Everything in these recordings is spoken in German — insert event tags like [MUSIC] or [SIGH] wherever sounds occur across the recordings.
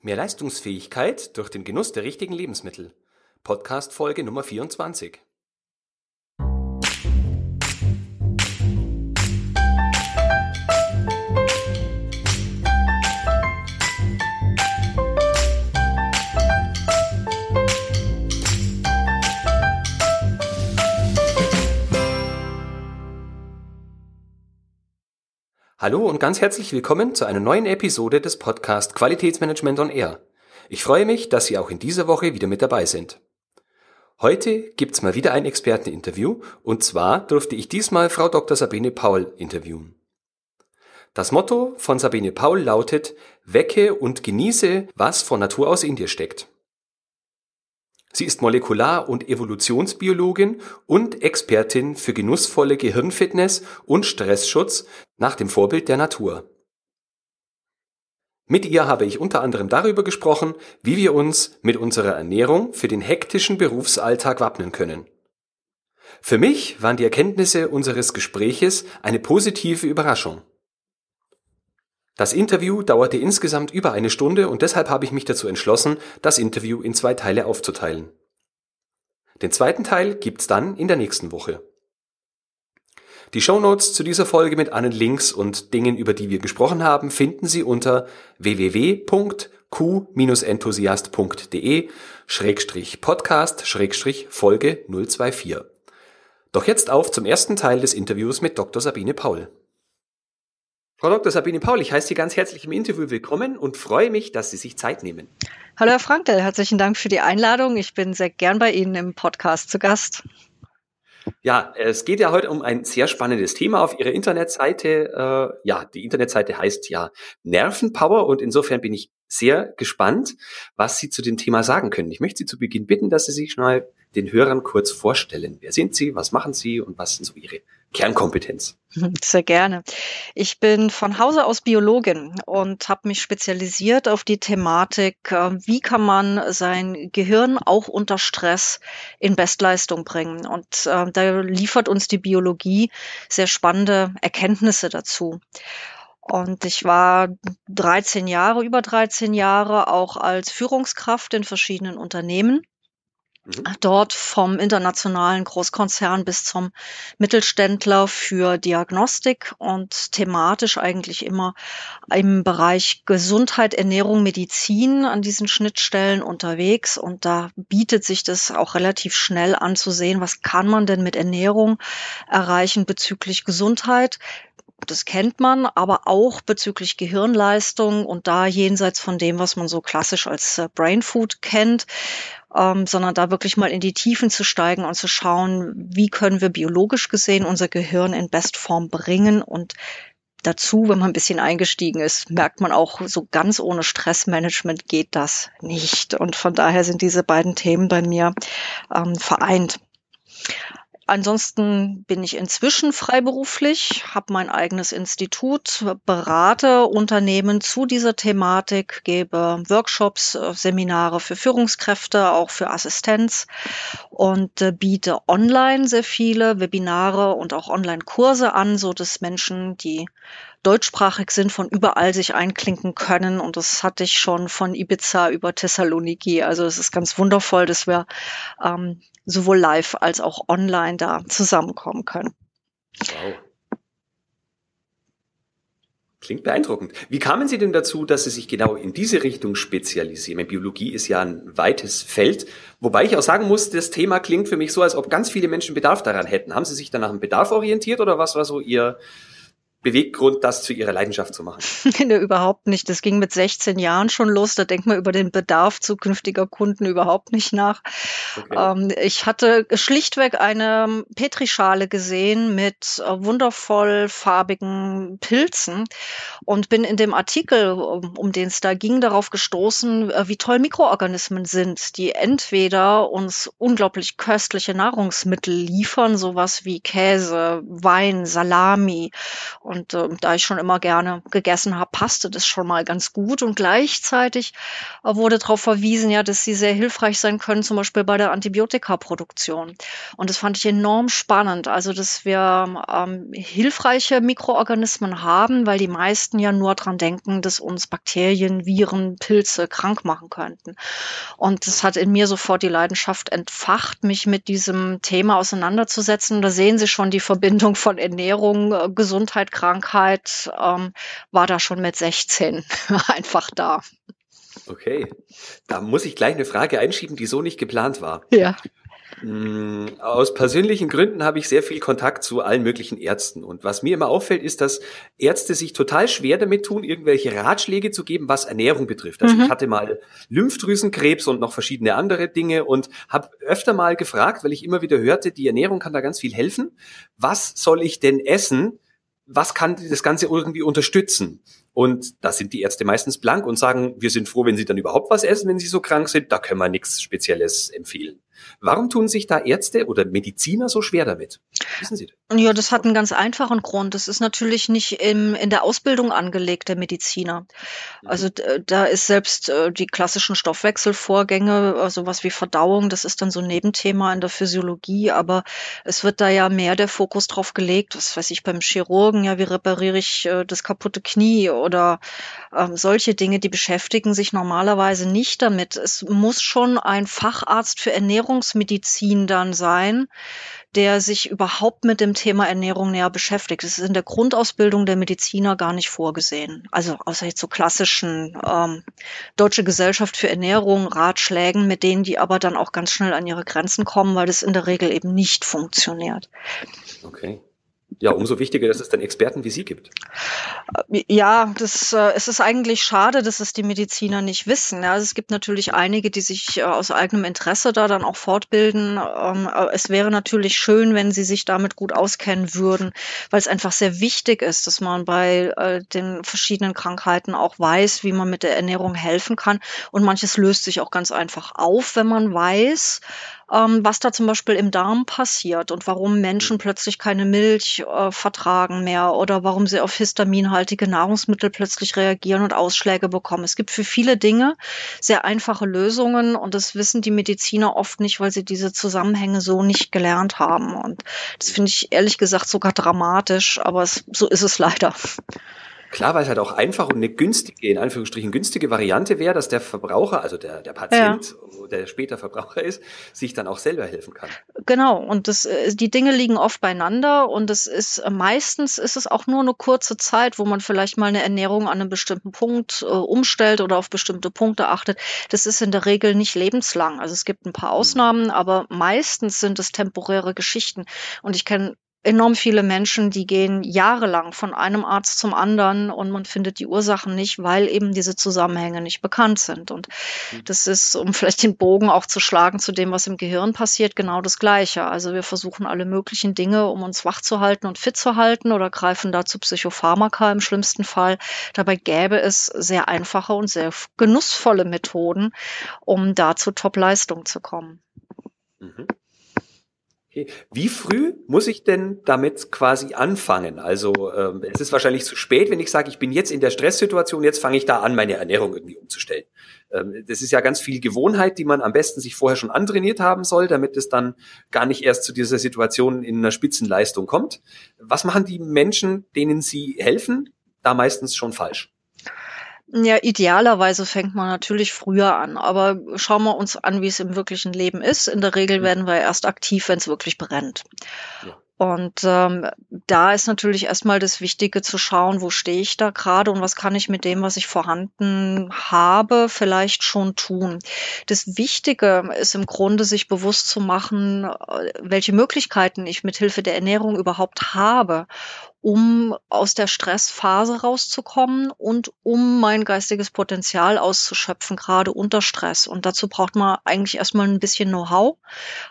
Mehr Leistungsfähigkeit durch den Genuss der richtigen Lebensmittel. Podcast Folge Nummer 24. Hallo und ganz herzlich willkommen zu einer neuen Episode des Podcast Qualitätsmanagement on Air. Ich freue mich, dass Sie auch in dieser Woche wieder mit dabei sind. Heute gibt's mal wieder ein Experteninterview und zwar durfte ich diesmal Frau Dr. Sabine Paul interviewen. Das Motto von Sabine Paul lautet Wecke und genieße, was von Natur aus in dir steckt. Sie ist Molekular- und Evolutionsbiologin und Expertin für genussvolle Gehirnfitness und Stressschutz nach dem Vorbild der Natur. Mit ihr habe ich unter anderem darüber gesprochen, wie wir uns mit unserer Ernährung für den hektischen Berufsalltag wappnen können. Für mich waren die Erkenntnisse unseres Gespräches eine positive Überraschung. Das Interview dauerte insgesamt über eine Stunde und deshalb habe ich mich dazu entschlossen, das Interview in zwei Teile aufzuteilen. Den zweiten Teil gibt's dann in der nächsten Woche. Die Shownotes zu dieser Folge mit allen Links und Dingen, über die wir gesprochen haben, finden Sie unter www.q-enthusiast.de Podcast Folge 024. Doch jetzt auf zum ersten Teil des Interviews mit Dr. Sabine Paul. Frau Dr. Sabine Paul, ich heiße Sie ganz herzlich im Interview willkommen und freue mich, dass Sie sich Zeit nehmen. Hallo Herr Frankel, herzlichen Dank für die Einladung. Ich bin sehr gern bei Ihnen im Podcast zu Gast. Ja, es geht ja heute um ein sehr spannendes Thema auf Ihrer Internetseite. Äh, ja, die Internetseite heißt ja Nervenpower und insofern bin ich sehr gespannt, was Sie zu dem Thema sagen können. Ich möchte Sie zu Beginn bitten, dass Sie sich schnell den Hörern kurz vorstellen. Wer sind Sie, was machen Sie und was sind so Ihre Kernkompetenz? [LAUGHS] Sehr gerne. Ich bin von Hause aus Biologin und habe mich spezialisiert auf die Thematik, äh, wie kann man sein Gehirn auch unter Stress in Bestleistung bringen. Und äh, da liefert uns die Biologie sehr spannende Erkenntnisse dazu. Und ich war 13 Jahre, über 13 Jahre auch als Führungskraft in verschiedenen Unternehmen. Dort vom internationalen Großkonzern bis zum Mittelständler für Diagnostik und thematisch eigentlich immer im Bereich Gesundheit, Ernährung, Medizin an diesen Schnittstellen unterwegs. Und da bietet sich das auch relativ schnell anzusehen, was kann man denn mit Ernährung erreichen bezüglich Gesundheit, das kennt man, aber auch bezüglich Gehirnleistung und da jenseits von dem, was man so klassisch als äh, Brain Food kennt, ähm, sondern da wirklich mal in die Tiefen zu steigen und zu schauen, wie können wir biologisch gesehen unser Gehirn in Bestform bringen und dazu, wenn man ein bisschen eingestiegen ist, merkt man auch, so ganz ohne Stressmanagement geht das nicht. Und von daher sind diese beiden Themen bei mir ähm, vereint. Ansonsten bin ich inzwischen freiberuflich, habe mein eigenes Institut, berate Unternehmen zu dieser Thematik, gebe Workshops, äh, Seminare für Führungskräfte, auch für Assistenz und äh, biete online sehr viele Webinare und auch Online-Kurse an, so dass Menschen, die deutschsprachig sind, von überall sich einklinken können. Und das hatte ich schon von Ibiza über Thessaloniki. Also es ist ganz wundervoll, dass wir ähm, sowohl live als auch online da zusammenkommen können. Wow. Klingt beeindruckend. Wie kamen Sie denn dazu, dass Sie sich genau in diese Richtung spezialisieren? Biologie ist ja ein weites Feld, wobei ich auch sagen muss, das Thema klingt für mich so, als ob ganz viele Menschen Bedarf daran hätten. Haben Sie sich dann nach dem Bedarf orientiert oder was war so Ihr Beweggrund, das zu ihrer Leidenschaft zu machen? [LAUGHS] nee, überhaupt nicht. Das ging mit 16 Jahren schon los. Da denkt man über den Bedarf zukünftiger Kunden überhaupt nicht nach. Okay. Ähm, ich hatte schlichtweg eine Petrischale gesehen mit äh, wundervoll farbigen Pilzen und bin in dem Artikel, um, den es da ging, darauf gestoßen, äh, wie toll Mikroorganismen sind, die entweder uns unglaublich köstliche Nahrungsmittel liefern, sowas wie Käse, Wein, Salami und Und äh, da ich schon immer gerne gegessen habe, passte das schon mal ganz gut. Und gleichzeitig äh, wurde darauf verwiesen, ja, dass sie sehr hilfreich sein können, zum Beispiel bei der Antibiotikaproduktion. Und das fand ich enorm spannend. Also, dass wir ähm, hilfreiche Mikroorganismen haben, weil die meisten ja nur dran denken, dass uns Bakterien, Viren, Pilze krank machen könnten. Und das hat in mir sofort die Leidenschaft entfacht, mich mit diesem Thema auseinanderzusetzen. Da sehen Sie schon die Verbindung von Ernährung, äh, Gesundheit, Krankheit, ähm, war da schon mit 16 [LAUGHS] einfach da. Okay, da muss ich gleich eine Frage einschieben, die so nicht geplant war. Ja. Mm, aus persönlichen Gründen habe ich sehr viel Kontakt zu allen möglichen Ärzten. Und was mir immer auffällt, ist, dass Ärzte sich total schwer damit tun, irgendwelche Ratschläge zu geben, was Ernährung betrifft. Also mhm. ich hatte mal Lymphdrüsenkrebs und noch verschiedene andere Dinge und habe öfter mal gefragt, weil ich immer wieder hörte, die Ernährung kann da ganz viel helfen. Was soll ich denn essen? Was kann das Ganze irgendwie unterstützen? Und da sind die Ärzte meistens blank und sagen, wir sind froh, wenn sie dann überhaupt was essen, wenn sie so krank sind. Da können wir nichts Spezielles empfehlen. Warum tun sich da Ärzte oder Mediziner so schwer damit? Wissen Sie das? Ja, das hat einen ganz einfachen Grund. Das ist natürlich nicht im, in der Ausbildung angelegt, der Mediziner. Mhm. Also da ist selbst äh, die klassischen Stoffwechselvorgänge, äh, sowas wie Verdauung, das ist dann so ein Nebenthema in der Physiologie, aber es wird da ja mehr der Fokus drauf gelegt, was weiß ich, beim Chirurgen, ja, wie repariere ich äh, das kaputte Knie oder ähm, solche Dinge, die beschäftigen sich normalerweise nicht damit. Es muss schon ein Facharzt für Ernährungsmedizin dann sein, der sich überhaupt mit dem Thema Ernährung näher beschäftigt. Das ist in der Grundausbildung der Mediziner gar nicht vorgesehen. Also außer jetzt so klassischen ähm, Deutsche Gesellschaft für Ernährung, Ratschlägen, mit denen die aber dann auch ganz schnell an ihre Grenzen kommen, weil das in der Regel eben nicht funktioniert. Okay ja, umso wichtiger, dass es dann Experten wie Sie gibt. Ja, das, äh, es ist eigentlich schade, dass es die Mediziner nicht wissen. Ja, also es gibt natürlich einige, die sich äh, aus eigenem Interesse da dann auch fortbilden. Ähm, es wäre natürlich schön, wenn sie sich damit gut auskennen würden, weil es einfach sehr wichtig ist, dass man bei äh, den verschiedenen Krankheiten auch weiß, wie man mit der Ernährung helfen kann. Und manches löst sich auch ganz einfach auf, wenn man weiß, ähm, was da zum Beispiel im Darm passiert und warum Menschen mhm. plötzlich keine Milch äh, vertragen mehr oder warum sie auf histaminhaltige Nahrungsmittel plötzlich reagieren und Ausschläge bekommen. Es gibt für viele Dinge sehr einfache Lösungen und das wissen die Mediziner oft nicht, weil sie diese Zusammenhänge so nicht gelernt haben. Und das finde ich ehrlich gesagt sogar dramatisch, aber es, so ist es leider. Klar, weil es halt auch einfach und eine günstige, in Anführungsstrichen günstige Variante wäre, dass der Verbraucher, also der, der Patient, ja. der später Verbraucher ist, sich dann auch selber helfen kann. Genau, und das, äh, die Dinge liegen oft beieinander und es ist äh, meistens ist es auch nur eine kurze Zeit, wo man vielleicht mal eine Ernährung an einem bestimmten Punkt äh, umstellt oder auf bestimmte Punkte achtet. Das ist in der Regel nicht lebenslang. Also es gibt ein paar mhm. Ausnahmen, aber meistens sind es temporäre Geschichten. Und ich kenne enorm viele Menschen, die gehen jahrelang von einem Arzt zum anderen und man findet die Ursachen nicht, weil eben diese Zusammenhänge nicht bekannt sind. Und mhm. das ist, um vielleicht den Bogen auch zu schlagen zu dem, was im Gehirn passiert, genau das Gleiche. Also wir versuchen alle möglichen Dinge, um uns wach zu halten und fit zu halten oder greifen dazu Psychopharmaka im schlimmsten Fall. Dabei gäbe es sehr einfache und sehr genussvolle Methoden, um da zu Top-Leistung zu kommen. Mhm. Okay. Wie früh muss ich denn damit quasi anfangen? Also ähm, es ist wahrscheinlich zu spät, wenn ich sage, ich bin jetzt in der Stresssituation, jetzt fange ich da an, meine Ernährung irgendwie umzustellen. Ähm, das ist ja ganz viel Gewohnheit, die man am besten sich vorher schon antrainiert haben soll, damit es dann gar nicht erst zu dieser Situation in einer Spitzenleistung kommt. Was machen die Menschen, denen sie helfen, da meistens schon falsch? Ja, idealerweise fängt man natürlich früher an, aber schauen wir uns an, wie es im wirklichen Leben ist. In der Regel mhm. werden wir erst aktiv, wenn es wirklich brennt. Ja. Und ähm, da ist natürlich erstmal das Wichtige zu schauen, wo stehe ich da gerade und was kann ich mit dem, was ich vorhanden habe, vielleicht schon tun. Das Wichtige ist im Grunde, sich bewusst zu machen, äh, welche Möglichkeiten ich mit Hilfe der Ernährung überhaupt habe um aus der Stressphase rauszukommen und um mein geistiges Potenzial auszuschöpfen, gerade unter Stress. Und dazu braucht man eigentlich erstmal ein bisschen Know-how,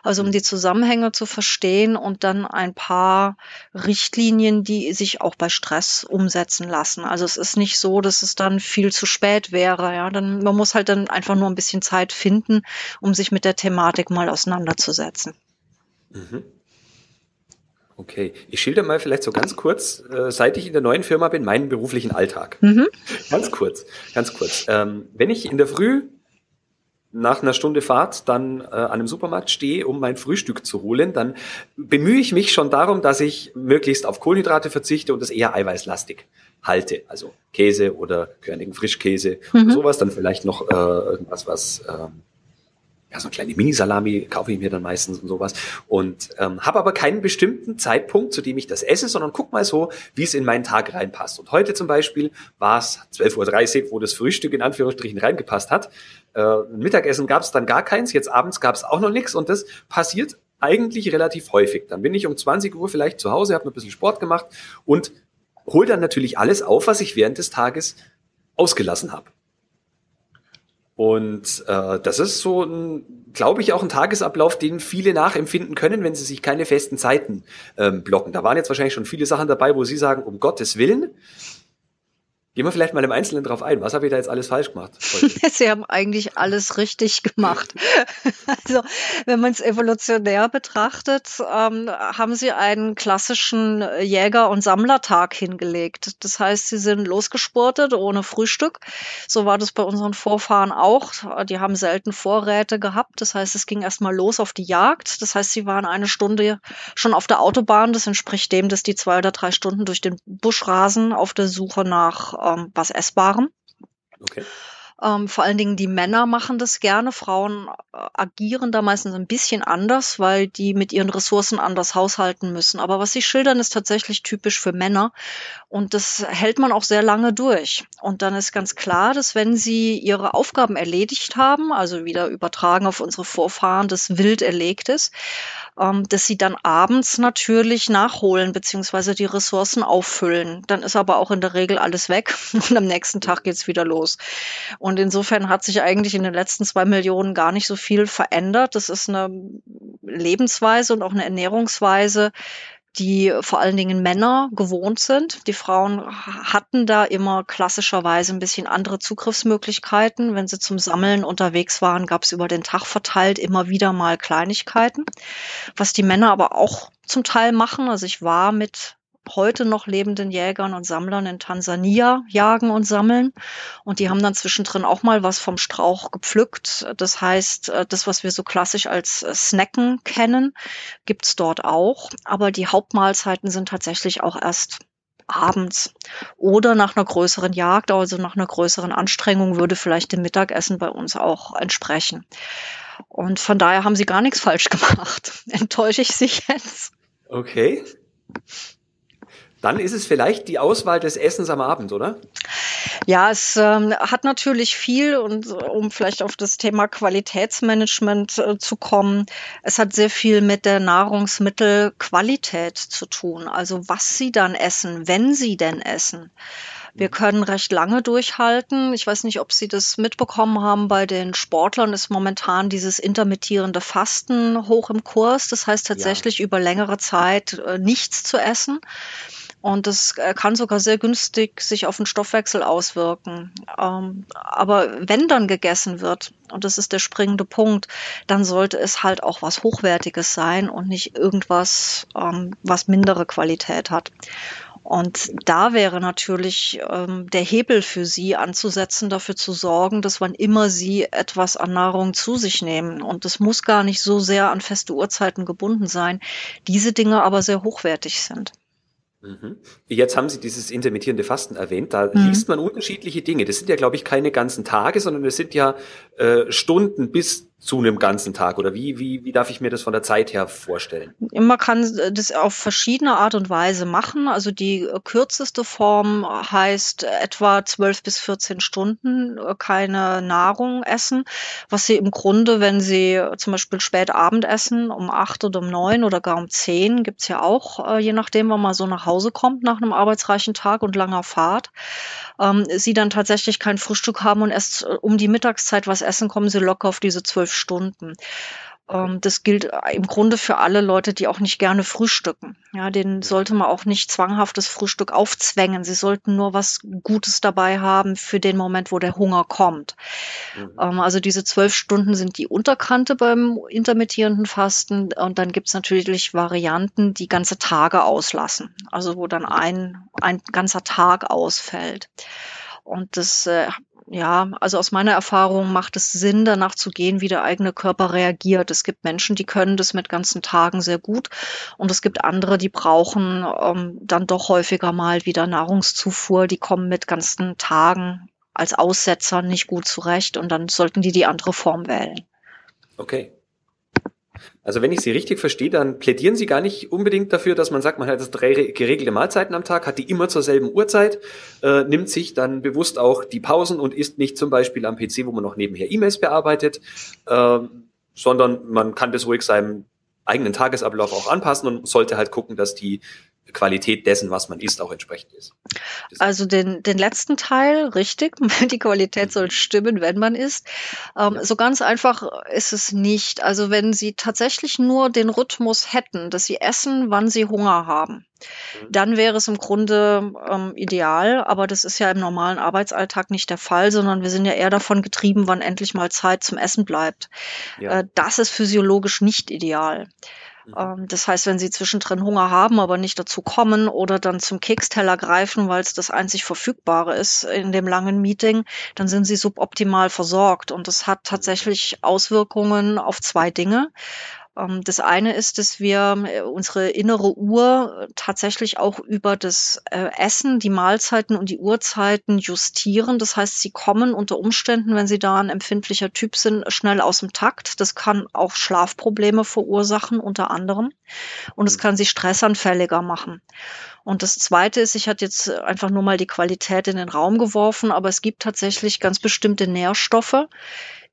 also um die Zusammenhänge zu verstehen und dann ein paar Richtlinien, die sich auch bei Stress umsetzen lassen. Also es ist nicht so, dass es dann viel zu spät wäre. Ja, dann man muss halt dann einfach nur ein bisschen Zeit finden, um sich mit der Thematik mal auseinanderzusetzen. Mhm. Okay, ich schilder mal vielleicht so ganz kurz, äh, seit ich in der neuen Firma bin, meinen beruflichen Alltag. Mhm. Ganz kurz, ganz kurz. Ähm, wenn ich in der Früh nach einer Stunde Fahrt dann äh, an einem Supermarkt stehe, um mein Frühstück zu holen, dann bemühe ich mich schon darum, dass ich möglichst auf Kohlenhydrate verzichte und das eher eiweißlastig halte. Also Käse oder körnigen Frischkäse mhm. sowas, dann vielleicht noch äh, irgendwas, was ähm, ja, so eine kleine Mini-Salami kaufe ich mir dann meistens und sowas. Und ähm, habe aber keinen bestimmten Zeitpunkt, zu dem ich das esse, sondern guck mal so, wie es in meinen Tag reinpasst. Und heute zum Beispiel war es 12.30 Uhr, wo das Frühstück in Anführungsstrichen reingepasst hat. Äh, Mittagessen gab es dann gar keins, jetzt abends gab es auch noch nichts und das passiert eigentlich relativ häufig. Dann bin ich um 20 Uhr vielleicht zu Hause, habe ein bisschen Sport gemacht und hol dann natürlich alles auf, was ich während des Tages ausgelassen habe. Und äh, das ist so ein, glaube ich, auch ein Tagesablauf, den viele nachempfinden können, wenn sie sich keine festen Zeiten ähm, blocken. Da waren jetzt wahrscheinlich schon viele Sachen dabei, wo sie sagen, um Gottes Willen, Gehen wir vielleicht mal im Einzelnen drauf ein. Was habe ich da jetzt alles falsch gemacht? [LAUGHS] Sie haben eigentlich alles richtig gemacht. [LAUGHS] also, wenn man es evolutionär betrachtet, ähm, haben Sie einen klassischen Jäger- und Sammlertag hingelegt. Das heißt, Sie sind losgesportet ohne Frühstück. So war das bei unseren Vorfahren auch. Die haben selten Vorräte gehabt. Das heißt, es ging erstmal los auf die Jagd. Das heißt, sie waren eine Stunde schon auf der Autobahn. Das entspricht dem, dass die zwei oder drei Stunden durch den Busch rasen auf der Suche nach ähm, was Essbarem. Okay. Ähm, vor allen Dingen die Männer machen das gerne. Frauen äh, agieren da meistens ein bisschen anders, weil die mit ihren Ressourcen anders haushalten müssen. Aber was sie schildern, ist tatsächlich typisch für Männer. Und das hält man auch sehr lange durch. Und dann ist ganz klar, dass wenn sie ihre Aufgaben erledigt haben, also wieder übertragen auf unsere Vorfahren, das wild erlegt ist, ähm, dass sie dann abends natürlich nachholen beziehungsweise die Ressourcen auffüllen. Dann ist aber auch in der Regel alles weg [LAUGHS] und am nächsten Tag geht's wieder los. Und insofern hat sich eigentlich in den letzten zwei Millionen gar nicht so viel verändert. Das ist eine Lebensweise und auch eine Ernährungsweise, die vor allen Dingen Männer gewohnt sind. Die Frauen hatten da immer klassischerweise ein bisschen andere Zugriffsmöglichkeiten. Wenn sie zum Sammeln unterwegs waren, gab es über den Tag verteilt immer wieder mal Kleinigkeiten. Was die Männer aber auch zum Teil machen. Also ich war mit heute noch lebenden Jägern und Sammlern in Tansania jagen und sammeln. Und die haben dann zwischendrin auch mal was vom Strauch gepflückt. Das heißt, äh, das, was wir so klassisch als äh, Snacken kennen, gibt's dort auch. Aber die Hauptmahlzeiten sind tatsächlich auch erst abends oder nach einer größeren Jagd, also nach einer größeren Anstrengung würde vielleicht dem Mittagessen bei uns auch entsprechen. Und von daher haben sie gar nichts falsch gemacht. [LAUGHS] Enttäusche ich Sie jetzt? Okay. Dann ist es vielleicht die Auswahl des Essens am Abend, oder? Ja, es ähm, hat natürlich viel und um vielleicht auf das Thema Qualitätsmanagement äh, zu kommen, es hat sehr viel mit der Nahrungsmittelqualität zu tun. Also was Sie dann essen, wenn Sie denn essen. Wir können recht lange durchhalten. Ich weiß nicht, ob Sie das mitbekommen haben. Bei den Sportlern ist momentan dieses intermittierende Fasten hoch im Kurs. Das heißt tatsächlich ja. über längere Zeit äh, nichts zu essen. Und das äh, kann sogar sehr günstig sich auf den Stoffwechsel auswirken. Ähm, aber wenn dann gegessen wird, und das ist der springende Punkt, dann sollte es halt auch was Hochwertiges sein und nicht irgendwas, ähm, was mindere Qualität hat. Und da wäre natürlich ähm, der Hebel für Sie anzusetzen, dafür zu sorgen, dass wann immer Sie etwas an Nahrung zu sich nehmen, und das muss gar nicht so sehr an feste Uhrzeiten gebunden sein, diese Dinge aber sehr hochwertig sind. Mhm. Jetzt haben Sie dieses intermittierende Fasten erwähnt. Da mhm. liest man unterschiedliche Dinge. Das sind ja, glaube ich, keine ganzen Tage, sondern es sind ja äh, Stunden bis zu einem ganzen Tag oder wie, wie, wie darf ich mir das von der Zeit her vorstellen? Man kann das auf verschiedene Art und Weise machen. Also die kürzeste Form heißt etwa 12 bis 14 Stunden keine Nahrung essen, was Sie im Grunde, wenn Sie zum Beispiel spät Abend essen, um acht oder um neun oder gar um zehn, gibt's ja auch, äh, je nachdem, wann man so nach Hause kommt nach einem arbeitsreichen Tag und langer Fahrt, ähm, Sie dann tatsächlich kein Frühstück haben und erst äh, um die Mittagszeit was essen, kommen Sie locker auf diese zwölf Stunden. Ähm, das gilt im Grunde für alle Leute, die auch nicht gerne frühstücken. Ja, denen sollte man auch nicht zwanghaftes Frühstück aufzwängen. Sie sollten nur was Gutes dabei haben für den Moment, wo der Hunger kommt. Mhm. Ähm, also diese zwölf Stunden sind die Unterkante beim intermittierenden Fasten. Und dann gibt's natürlich Varianten, die ganze Tage auslassen. Also wo dann ein, ein ganzer Tag ausfällt. Und das äh, ja, also aus meiner Erfahrung macht es Sinn, danach zu gehen, wie der eigene Körper reagiert. Es gibt Menschen, die können das mit ganzen Tagen sehr gut und es gibt andere, die brauchen ähm, dann doch häufiger mal wieder Nahrungszufuhr. Die kommen mit ganzen Tagen als Aussetzer nicht gut zurecht und dann sollten die die andere Form wählen. Okay. Also wenn ich Sie richtig verstehe, dann plädieren Sie gar nicht unbedingt dafür, dass man sagt, man hat drei geregelte Mahlzeiten am Tag, hat die immer zur selben Uhrzeit, äh, nimmt sich dann bewusst auch die Pausen und isst nicht zum Beispiel am PC, wo man noch nebenher E-Mails bearbeitet, äh, sondern man kann das ruhig seinem eigenen Tagesablauf auch anpassen und sollte halt gucken, dass die Qualität dessen, was man isst, auch entsprechend ist. Also den, den letzten Teil, richtig, [LAUGHS] die Qualität soll stimmen, wenn man isst. Ähm, ja. So ganz einfach ist es nicht. Also wenn Sie tatsächlich nur den Rhythmus hätten, dass Sie essen, wann Sie Hunger haben, mhm. dann wäre es im Grunde ähm, ideal, aber das ist ja im normalen Arbeitsalltag nicht der Fall, sondern wir sind ja eher davon getrieben, wann endlich mal Zeit zum Essen bleibt. Ja. Äh, das ist physiologisch nicht ideal. Mhm. Ähm, das heißt, wenn Sie zwischendrin Hunger haben, aber nicht dazu kommen oder dann zum Keksteller greifen, weil es das einzig Verfügbare ist in dem langen Meeting, dann sind Sie suboptimal versorgt. Und das hat tatsächlich Auswirkungen auf zwei Dinge. Ähm, das eine ist, dass wir äh, unsere innere Uhr tatsächlich auch über das äh, Essen, die Mahlzeiten und die Uhrzeiten justieren. Das heißt, sie kommen unter Umständen, wenn sie da ein empfindlicher Typ sind, schnell aus dem Takt. Das kann auch Schlafprobleme verursachen, unter anderem. Und es mhm. kann sie stressanfälliger machen. Und das Zweite ist, ich hatte jetzt einfach nur mal die Qualität in den Raum geworfen, aber es gibt tatsächlich ganz bestimmte Nährstoffe,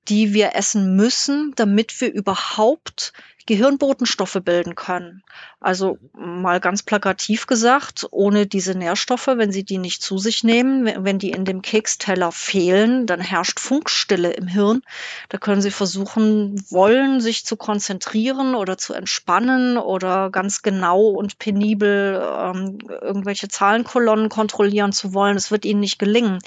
die wir essen müssen, damit wir überhaupt Gehirnbotenstoffe bilden können. Also mal ganz plakativ gesagt, ohne diese Nährstoffe, wenn Sie die nicht zu sich nehmen, wenn die in dem Keksteller fehlen, dann herrscht Funkstille im Hirn. Da können Sie versuchen, wollen, sich zu konzentrieren oder zu entspannen oder ganz genau und penibel ähm, irgendwelche Zahlenkolonnen kontrollieren zu wollen. Es wird Ihnen nicht gelingen,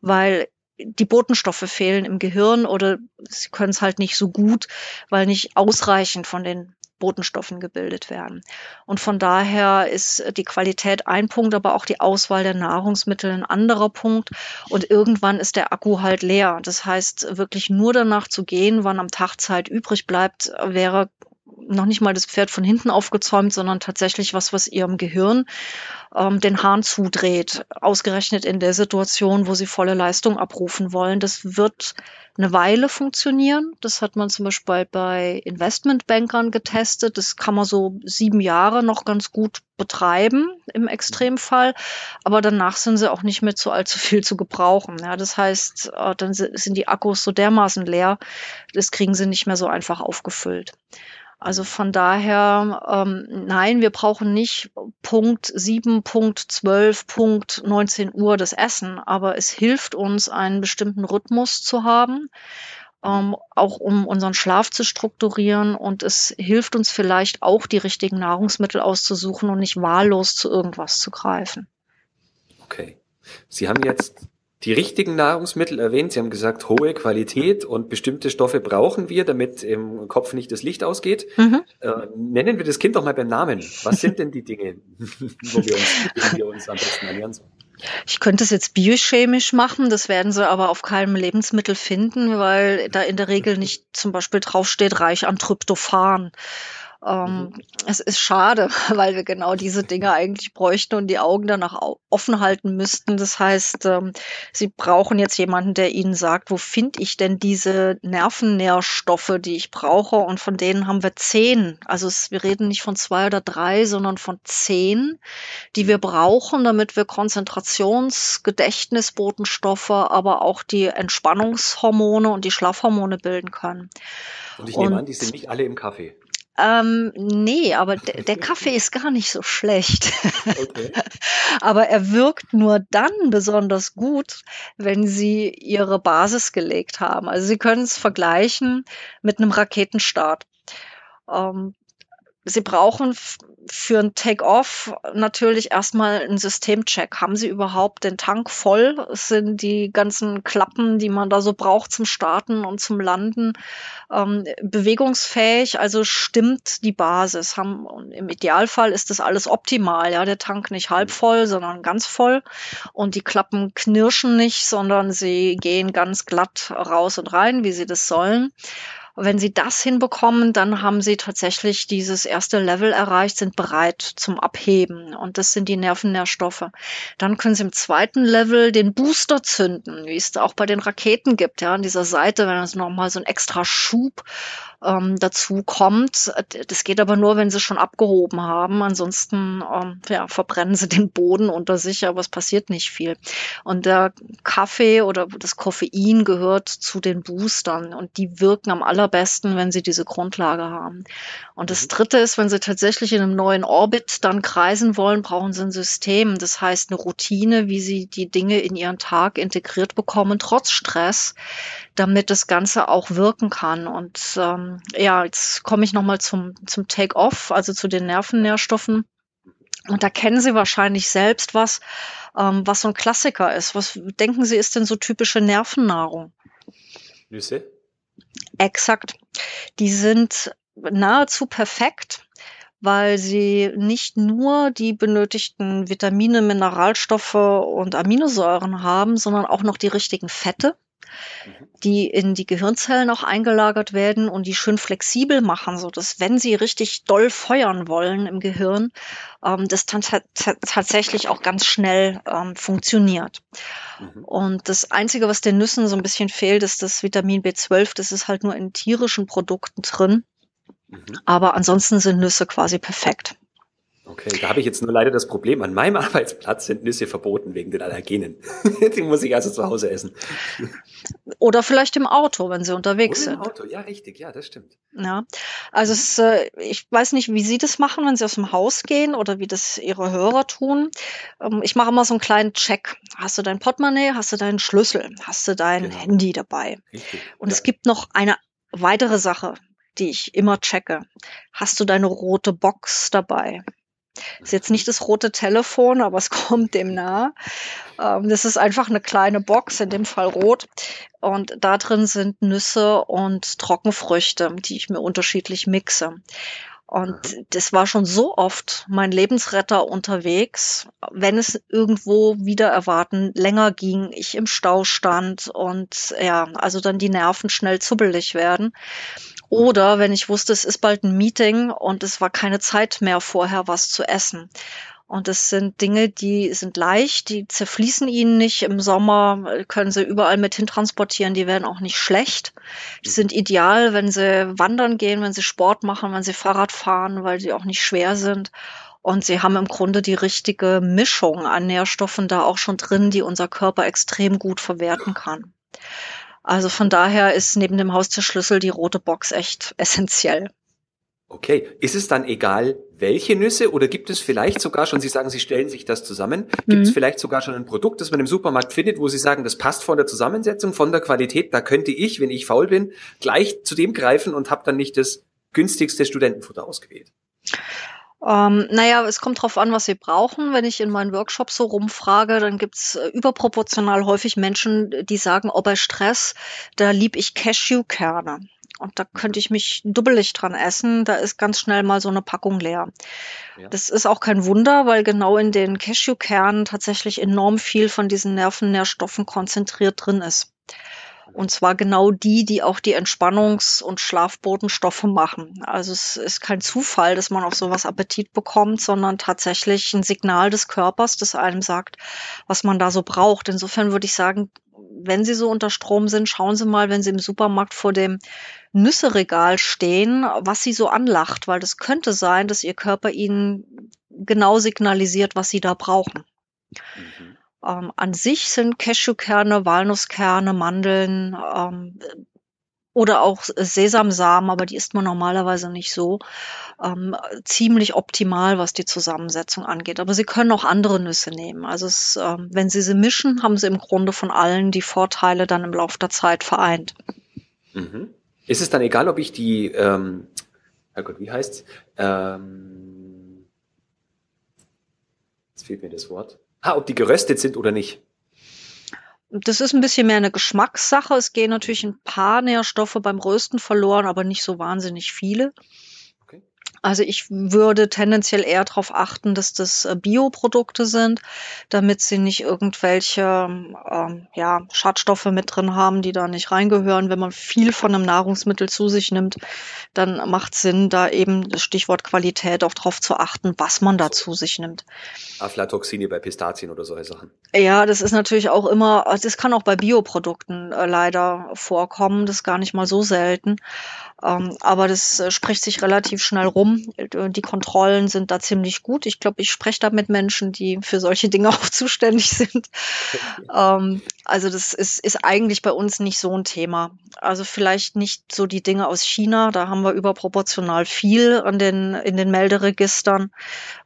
weil die Botenstoffe fehlen im Gehirn oder sie können es halt nicht so gut, weil nicht ausreichend von den Botenstoffen gebildet werden. Und von daher ist die Qualität ein Punkt, aber auch die Auswahl der Nahrungsmittel ein anderer Punkt. Und irgendwann ist der Akku halt leer. Das heißt, wirklich nur danach zu gehen, wann am Tag Zeit übrig bleibt, wäre noch nicht mal das Pferd von hinten aufgezäumt, sondern tatsächlich was, was ihrem Gehirn ähm, den Hahn zudreht, ausgerechnet in der Situation, wo sie volle Leistung abrufen wollen. Das wird eine Weile funktionieren. Das hat man zum Beispiel bei Investmentbankern getestet. Das kann man so sieben Jahre noch ganz gut betreiben im Extremfall. Aber danach sind sie auch nicht mehr zu allzu viel zu gebrauchen. Ja, das heißt, äh, dann sind die Akkus so dermaßen leer, das kriegen sie nicht mehr so einfach aufgefüllt. Also von daher, ähm, nein, wir brauchen nicht Punkt 7, Punkt 12, Punkt 19 Uhr das Essen, aber es hilft uns, einen bestimmten Rhythmus zu haben, ähm, auch um unseren Schlaf zu strukturieren und es hilft uns vielleicht auch, die richtigen Nahrungsmittel auszusuchen und nicht wahllos zu irgendwas zu greifen. Okay. Sie haben jetzt die richtigen Nahrungsmittel erwähnt. Sie haben gesagt, hohe Qualität und bestimmte Stoffe brauchen wir, damit im Kopf nicht das Licht ausgeht. Mhm. Äh, nennen wir das Kind doch mal beim Namen. Was sind denn die Dinge, [LAUGHS] wo wir uns, wir uns am besten ernähren sollen? Ich könnte es jetzt biochemisch machen, das werden Sie aber auf keinem Lebensmittel finden, weil da in der Regel nicht zum Beispiel draufsteht, reich an Tryptophan. Ähm, mhm. Es ist schade, [LAUGHS] weil wir genau diese Dinge eigentlich bräuchten und die Augen danach offen halten müssten. Das heißt, ähm, Sie brauchen jetzt jemanden, der Ihnen sagt, wo finde ich denn diese Nervennährstoffe, die ich brauche? Und von denen haben wir zehn. Also es, wir reden nicht von zwei oder drei, sondern von zehn, die wir brauchen, damit wir Konzentrations-, Gedächtnisbotenstoffe, aber auch die Entspannungshormone und die Schlafhormone bilden können. Und ich nehme und, an, die sind nicht alle im Kaffee. Ähm, nee, aber der [LAUGHS] Kaffee ist gar nicht so schlecht. [LAUGHS] Okay. aber er wirkt nur dann besonders gut, wenn Sie Ihre Basis gelegt haben. Also Sie können es vergleichen mit einem Raketenstart. Ähm, Sie brauchen für ein Take-off natürlich erstmal einen Systemcheck. Haben Sie überhaupt den Tank voll? Sind die ganzen Klappen, die man da so braucht zum Starten und zum Landen, ähm, bewegungsfähig? Also stimmt die Basis? Haben, Im Idealfall ist das alles optimal. Ja, der Tank nicht halb voll, sondern ganz voll. Und die Klappen knirschen nicht, sondern sie gehen ganz glatt raus und rein, wie sie das sollen. Wenn Sie das hinbekommen, dann haben Sie tatsächlich dieses erste Level erreicht, sind bereit zum Abheben. Und das sind die Nervennährstoffe. Dann können Sie im zweiten Level den Booster zünden, wie es auch bei den Raketen gibt, ja, an dieser Seite, wenn es nochmal so ein extra Schub ähm, dazu kommt. Das geht aber nur, wenn sie schon abgehoben haben. Ansonsten ähm, ja, verbrennen sie den Boden unter sich, aber es passiert nicht viel. Und der Kaffee oder das Koffein gehört zu den Boostern und die wirken am allerbesten, wenn sie diese Grundlage haben. Und das mhm. Dritte ist, wenn sie tatsächlich in einem neuen Orbit dann kreisen wollen, brauchen sie ein System. Das heißt eine Routine, wie sie die Dinge in ihren Tag integriert bekommen, trotz Stress, damit das Ganze auch wirken kann. Und ähm, ja, jetzt komme ich nochmal zum, zum Take-off, also zu den Nervennährstoffen. Und da kennen Sie wahrscheinlich selbst was, ähm, was so ein Klassiker ist. Was denken Sie, ist denn so typische Nervennahrung? Nüsse? Exakt. Die sind nahezu perfekt weil sie nicht nur die benötigten Vitamine, Mineralstoffe und Aminosäuren haben, sondern auch noch die richtigen Fette die in die Gehirnzellen auch eingelagert werden und die schön flexibel machen, so dass wenn sie richtig doll feuern wollen im Gehirn, ähm, das dann tatsächlich auch ganz schnell ähm, funktioniert. Mhm. Und das Einzige, was den Nüssen so ein bisschen fehlt, ist das Vitamin B12. Das ist halt nur in tierischen Produkten drin. Mhm. Aber ansonsten sind Nüsse quasi perfekt. Okay, da habe ich jetzt nur leider das Problem. An meinem [LAUGHS] Arbeitsplatz sind Nüsse verboten wegen den Allergenen. [LAUGHS] Die muss ich also zu Hause essen. Oder vielleicht im Auto, wenn Sie unterwegs Oder im Auto, ja, richtig, ja, das stimmt. Ja, also es, äh, ich weiß nicht, wie Sie das machen, wenn Sie aus dem Haus gehen oder wie das Ihre Hörer tun. Ähm, ich mache immer so einen kleinen Check. Hast du dein Portemonnaie? Hast du deinen Schlüssel? Hast du dein genau. Handy dabei? Richtig, Und ja. es gibt noch eine weitere Sache, die ich immer checke. Hast du deine rote Box dabei? Ist jetzt nicht das rote Telefon, aber es [LAUGHS] kommt dem nah. Ähm, das ist einfach eine kleine Box, in dem Fall rot. Und da drin sind Nüsse und Trockenfrüchte, die ich mir unterschiedlich mixe. Und das war schon so oft mein Lebensretter unterwegs, wenn es irgendwo wieder erwarten länger ging, ich im Stau stand und ja, also dann die Nerven schnell zubbelig werden. Oder wenn ich wusste, es ist bald ein Meeting und es war keine Zeit mehr vorher, was zu essen. Und das sind Dinge, die sind leicht, die zerfließen ihnen nicht. Im Sommer können sie überall mit hintransportieren, die werden auch nicht schlecht. Die sind ideal, wenn sie wandern gehen, wenn sie Sport machen, wenn sie Fahrrad fahren, weil sie auch nicht schwer sind. Und sie haben im Grunde die richtige Mischung an Nährstoffen da auch schon drin, die unser Körper extrem gut verwerten kann. Also von daher ist neben dem Haustierschlüssel die rote Box echt essentiell. Okay, ist es dann egal, welche Nüsse oder gibt es vielleicht sogar schon, Sie sagen, Sie stellen sich das zusammen, gibt mhm. es vielleicht sogar schon ein Produkt, das man im Supermarkt findet, wo Sie sagen, das passt von der Zusammensetzung, von der Qualität, da könnte ich, wenn ich faul bin, gleich zu dem greifen und habe dann nicht das günstigste Studentenfutter ausgewählt? Ähm, naja, es kommt drauf an, was Sie brauchen. Wenn ich in meinen Workshops so rumfrage, dann gibt's äh, überproportional häufig Menschen, die sagen, oh, bei Stress, da lieb ich Cashewkerne. Und da könnte ich mich dubbelig dran essen. Da ist ganz schnell mal so eine Packung leer. Ja. Das ist auch kein Wunder, weil genau in den Cashewkernen tatsächlich enorm viel von diesen Nervennährstoffen konzentriert drin ist. Und zwar genau die, die auch die Entspannungs- und Schlafbotenstoffe machen. Also es ist kein Zufall, dass man auf sowas Appetit bekommt, sondern tatsächlich ein Signal des Körpers, das einem sagt, was man da so braucht. Insofern würde ich sagen, wenn Sie so unter Strom sind, schauen Sie mal, wenn Sie im Supermarkt vor dem Nüsseregal stehen, was Sie so anlacht, weil das könnte sein, dass Ihr Körper Ihnen genau signalisiert, was Sie da brauchen. Mhm. Ähm, an sich sind Cashewkerne, Walnusskerne, Mandeln ähm, oder auch Sesamsamen, aber die isst man normalerweise nicht so, ähm, ziemlich optimal, was die Zusammensetzung angeht. Aber Sie können auch andere Nüsse nehmen. Also es, ähm, wenn Sie sie mischen, haben Sie im Grunde von allen die Vorteile dann im Laufe der Zeit vereint. Mhm. Ist es dann egal, ob ich die ähm, Herrgott, wie heißt ähm, Jetzt fehlt mir das Wort. Ah, ob die geröstet sind oder nicht. Das ist ein bisschen mehr eine Geschmackssache. Es gehen natürlich ein paar Nährstoffe beim Rösten verloren, aber nicht so wahnsinnig viele. Also ich würde tendenziell eher darauf achten, dass das äh, Bioprodukte sind, damit sie nicht irgendwelche ähm, ja, Schadstoffe mit drin haben, die da nicht reingehören. Wenn man viel von einem Nahrungsmittel zu sich nimmt, dann macht Sinn, da eben das Stichwort Qualität auch darauf zu achten, was man da zu sich nimmt. Aflatoxine bei Pistazien oder solche Sachen. Ja, das ist natürlich auch immer, das kann auch bei Bioprodukten äh, leider vorkommen, das ist gar nicht mal so selten. Ähm, aber das äh, spricht sich relativ schnell rum. Äh, die Kontrollen sind da ziemlich gut. Ich glaube, ich spreche da mit Menschen, die für solche [LAUGHS] Dinge auch zuständig sind. [LAUGHS] ähm, also das ist, ist eigentlich bei uns nicht so ein Thema. Also vielleicht nicht so die Dinge aus China. Da haben wir überproportional viel an den, in den Melderegistern,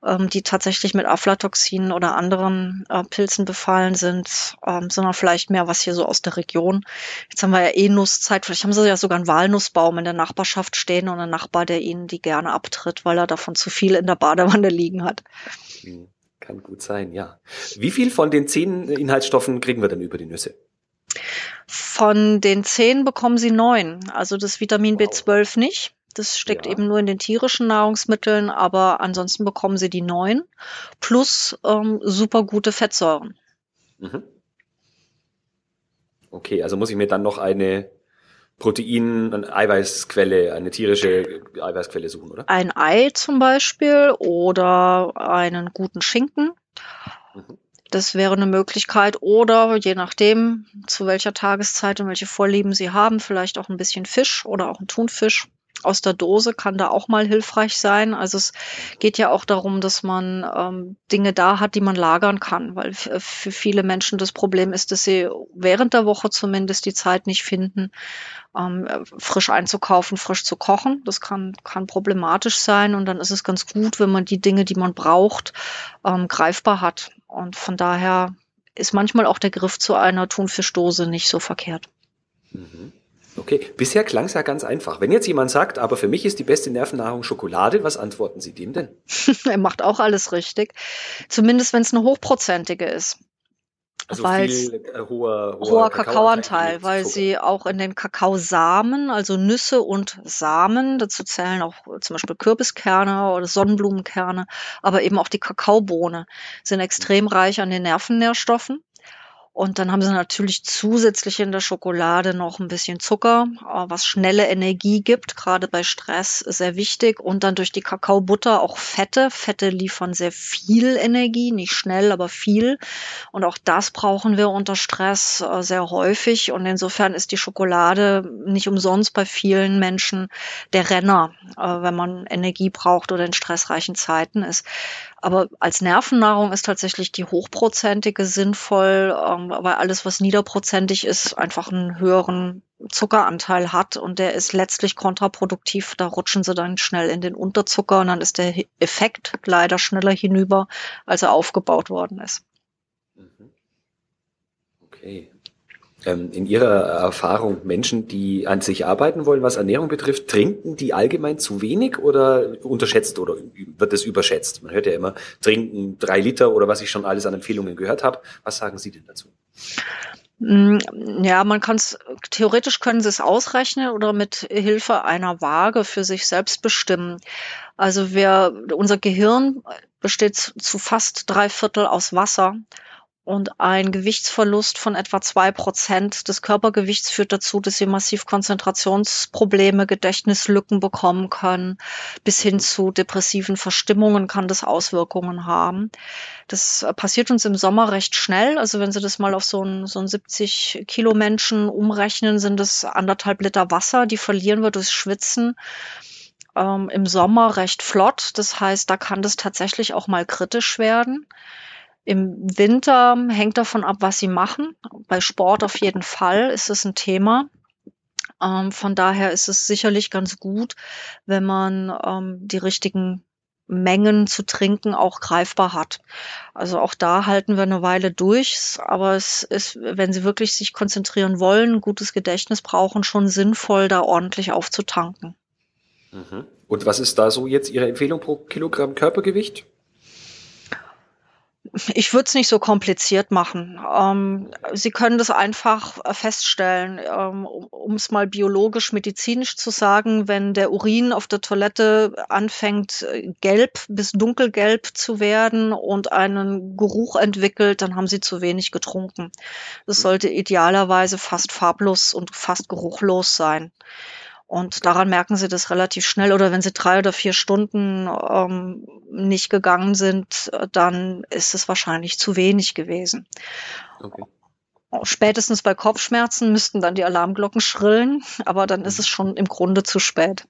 ähm, die tatsächlich mit Aflatoxinen oder anderen äh, Pilzen befallen sind, ähm, sondern vielleicht mehr was hier so aus der Region. Jetzt haben wir ja eh Nusszeit. Vielleicht haben sie ja sogar einen Walnussbaum in der Nachbarschaft stehen und ein Nachbar, der ihnen die gerne abtritt, weil er davon zu viel in der Badewanne liegen hat. Hm, kann gut sein, ja. Wie viel von den zehn Inhaltsstoffen kriegen wir denn über die Nüsse? Von den zehn bekommen sie neun. Also das Vitamin wow. B12 nicht. Das steckt ja. eben nur in den tierischen Nahrungsmitteln, aber ansonsten bekommen sie die neun plus ähm, super gute Fettsäuren. Mhm. Okay, also muss ich mir dann noch eine Protein, eine Eiweißquelle, eine tierische Eiweißquelle suchen, oder? Ein Ei zum Beispiel oder einen guten Schinken. Mhm. Das wäre eine Möglichkeit. Oder je nachdem, zu welcher Tageszeit und welche Vorlieben Sie haben, vielleicht auch ein bisschen Fisch oder auch ein Thunfisch aus der Dose kann da auch mal hilfreich sein. Also es geht ja auch darum, dass man ähm, Dinge da hat, die man lagern kann, weil für viele Menschen das Problem ist, dass sie während der Woche zumindest die Zeit nicht finden, ähm, frisch einzukaufen, frisch zu kochen. Das kann, kann problematisch sein und dann ist es ganz gut, wenn man die Dinge, die man braucht, ähm, greifbar hat. Und von daher ist manchmal auch der Griff zu einer Thunfischdose nicht so verkehrt. Mhm. Okay, bisher klang es ja ganz einfach. Wenn jetzt jemand sagt, aber für mich ist die beste Nervennahrung Schokolade, was antworten Sie dem denn? [LAUGHS] er macht auch alles richtig. Zumindest wenn es eine hochprozentige ist. Also viel äh, hoher, hoher, hoher Kakaoanteil, Kakao weil sie auch in den Kakaosamen, also Nüsse und Samen, dazu zählen auch zum Beispiel Kürbiskerne oder Sonnenblumenkerne, aber eben auch die Kakaobohne, sind extrem reich an den Nervennährstoffen. Und dann haben sie natürlich zusätzlich in der Schokolade noch ein bisschen Zucker, äh, was schnelle Energie gibt, gerade bei Stress sehr wichtig. Und dann durch die Kakaobutter auch Fette. Fette liefern sehr viel Energie, nicht schnell, aber viel. Und auch das brauchen wir unter Stress äh, sehr häufig. Und insofern ist die Schokolade nicht umsonst bei vielen Menschen der Renner, äh, wenn man Energie braucht oder in stressreichen Zeiten ist. Aber als Nervennahrung ist tatsächlich die hochprozentige sinnvoll, ähm, weil alles, was niederprozentig ist, einfach einen höheren Zuckeranteil hat und der ist letztlich kontraproduktiv. Da rutschen sie dann schnell in den Unterzucker und dann ist der Effekt leider schneller hinüber, als er aufgebaut worden ist. Mhm. Okay in Ihrer Erfahrung Menschen, die an sich arbeiten wollen, was Ernährung betrifft, trinken die allgemein zu wenig oder unterschätzt oder wird es überschätzt? Man hört ja immer, trinken drei Liter oder was ich schon alles an Empfehlungen gehört habe. Was sagen Sie denn dazu? Mm, ja, man kann es, theoretisch können Sie es ausrechnen oder mit Hilfe einer Waage für sich selbst bestimmen. Also wir, unser Gehirn besteht zu fast drei Viertel aus Wasser. Und ein Gewichtsverlust von etwa zwei Prozent des Körpergewichts führt dazu, dass sie massiv Konzentrationsprobleme, Gedächtnislücken bekommen können. Bis hin zu depressiven Verstimmungen kann das Auswirkungen haben. Das passiert uns im Sommer recht schnell. Also wenn Sie das mal auf so einen, so einen 70 Kilo Menschen umrechnen, sind es anderthalb Liter Wasser. Die verlieren wir durchs Schwitzen. Ähm, Im Sommer recht flott. Das heißt, da kann das tatsächlich auch mal kritisch werden. Im Winter hängt davon ab, was sie machen. Bei Sport auf jeden Fall ist es ein Thema. Ähm, von daher ist es sicherlich ganz gut, wenn man ähm, die richtigen Mengen zu trinken auch greifbar hat. Also auch da halten wir eine Weile durch, aber es ist, wenn Sie wirklich sich konzentrieren wollen, gutes Gedächtnis brauchen, schon sinnvoll, da ordentlich aufzutanken. Mhm. Und was ist da so jetzt Ihre Empfehlung pro Kilogramm Körpergewicht? Ich würde es nicht so kompliziert machen. Ähm, Sie können das einfach äh, feststellen, ähm, um es mal biologisch, medizinisch zu sagen, wenn der Urin auf der Toilette anfängt, äh, gelb bis dunkelgelb zu werden und einen Geruch entwickelt, dann haben Sie zu wenig getrunken. Das sollte idealerweise fast farblos und fast geruchlos sein. Und daran merken sie das relativ schnell. Oder wenn sie drei oder vier Stunden ähm, nicht gegangen sind, dann ist es wahrscheinlich zu wenig gewesen. Okay. Spätestens bei Kopfschmerzen müssten dann die Alarmglocken schrillen, aber dann ist es schon im Grunde zu spät.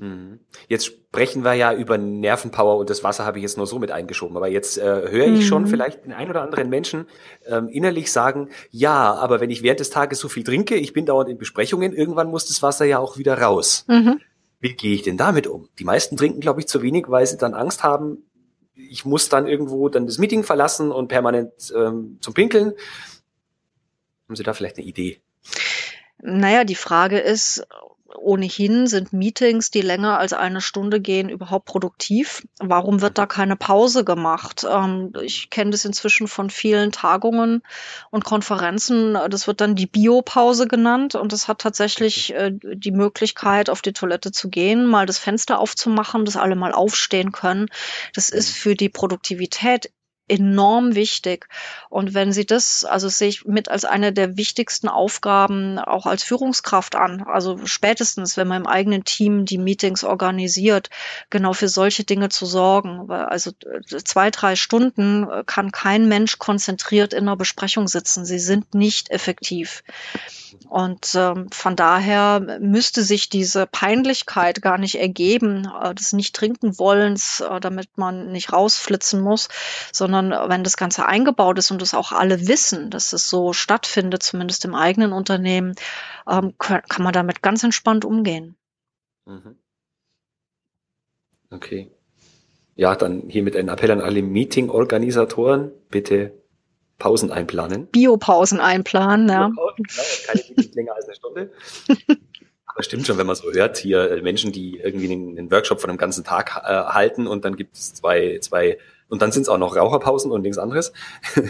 Mhm. Jetzt sprechen wir ja über Nervenpower und das Wasser habe ich jetzt nur so mit eingeschoben. Aber jetzt äh, höre ich mhm. schon vielleicht den ein oder anderen Menschen ähm, innerlich sagen, ja, aber wenn ich während des Tages so viel trinke, ich bin dauernd in Besprechungen, irgendwann muss das Wasser ja auch wieder raus. Mhm. Wie gehe ich denn damit um? Die meisten trinken, glaube ich, zu wenig, weil sie dann Angst haben, ich muss dann irgendwo dann das Meeting verlassen und permanent ähm, zum Pinkeln. Haben Sie da vielleicht eine Idee? Naja, die Frage ist, ohnehin sind Meetings, die länger als eine Stunde gehen, überhaupt produktiv? Warum wird da keine Pause gemacht? Ähm, ich kenne das inzwischen von vielen Tagungen und Konferenzen. Das wird dann die Biopause genannt und das hat tatsächlich äh, die Möglichkeit, auf die Toilette zu gehen, mal das Fenster aufzumachen, dass alle mal aufstehen können. Das ist für die Produktivität enorm wichtig. Und wenn Sie das, also sehe ich mit als eine der wichtigsten Aufgaben auch als Führungskraft an. Also spätestens, wenn man im eigenen Team die Meetings organisiert, genau für solche Dinge zu sorgen. Also zwei, drei Stunden kann kein Mensch konzentriert in einer Besprechung sitzen. Sie sind nicht effektiv. Und ähm, von daher müsste sich diese Peinlichkeit gar nicht ergeben, äh, des Nicht-Trinken-Wollens, äh, damit man nicht rausflitzen muss, sondern äh, wenn das Ganze eingebaut ist und es auch alle wissen, dass es so stattfindet, zumindest im eigenen Unternehmen, ähm, kann, kann man damit ganz entspannt umgehen. Mhm. Okay. Ja, dann hiermit ein Appell an alle Meeting-Organisatoren. Bitte Pausen einplanen. Biopausen einplanen, ja. Biopausen, genau, keine nicht länger als eine Stunde. [LAUGHS] Aber stimmt schon, wenn man so hört, hier äh, Menschen, die irgendwie einen, einen Workshop von einem ganzen Tag äh, halten und dann gibt es zwei, zwei, und dann sind es auch noch Raucherpausen und nichts anderes. [LAUGHS]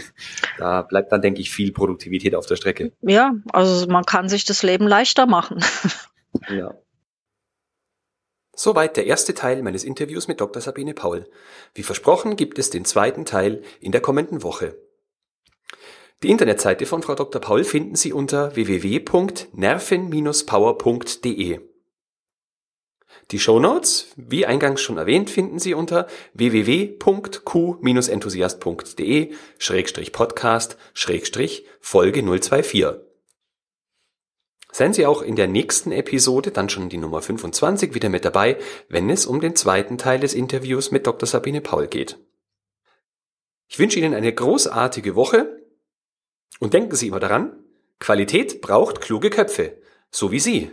da bleibt dann, denke ich, viel Produktivität auf der Strecke. Ja, also man kann sich das Leben leichter machen. [LAUGHS] ja. Soweit der erste Teil meines Interviews mit Dr. Sabine Paul. Wie versprochen gibt es den zweiten Teil in der kommenden Woche. Die Internetseite von Frau Dr. Paul finden Sie unter www.nerven-power.de. Die Shownotes, wie eingangs schon erwähnt, finden Sie unter www.q-enthusiast.de Podcast Folge 024. Seien Sie auch in der nächsten Episode, dann schon die Nummer 25, wieder mit dabei, wenn es um den zweiten Teil des Interviews mit Dr. Sabine Paul geht. Ich wünsche Ihnen eine großartige Woche und denken Sie immer daran, Qualität braucht kluge Köpfe, so wie Sie.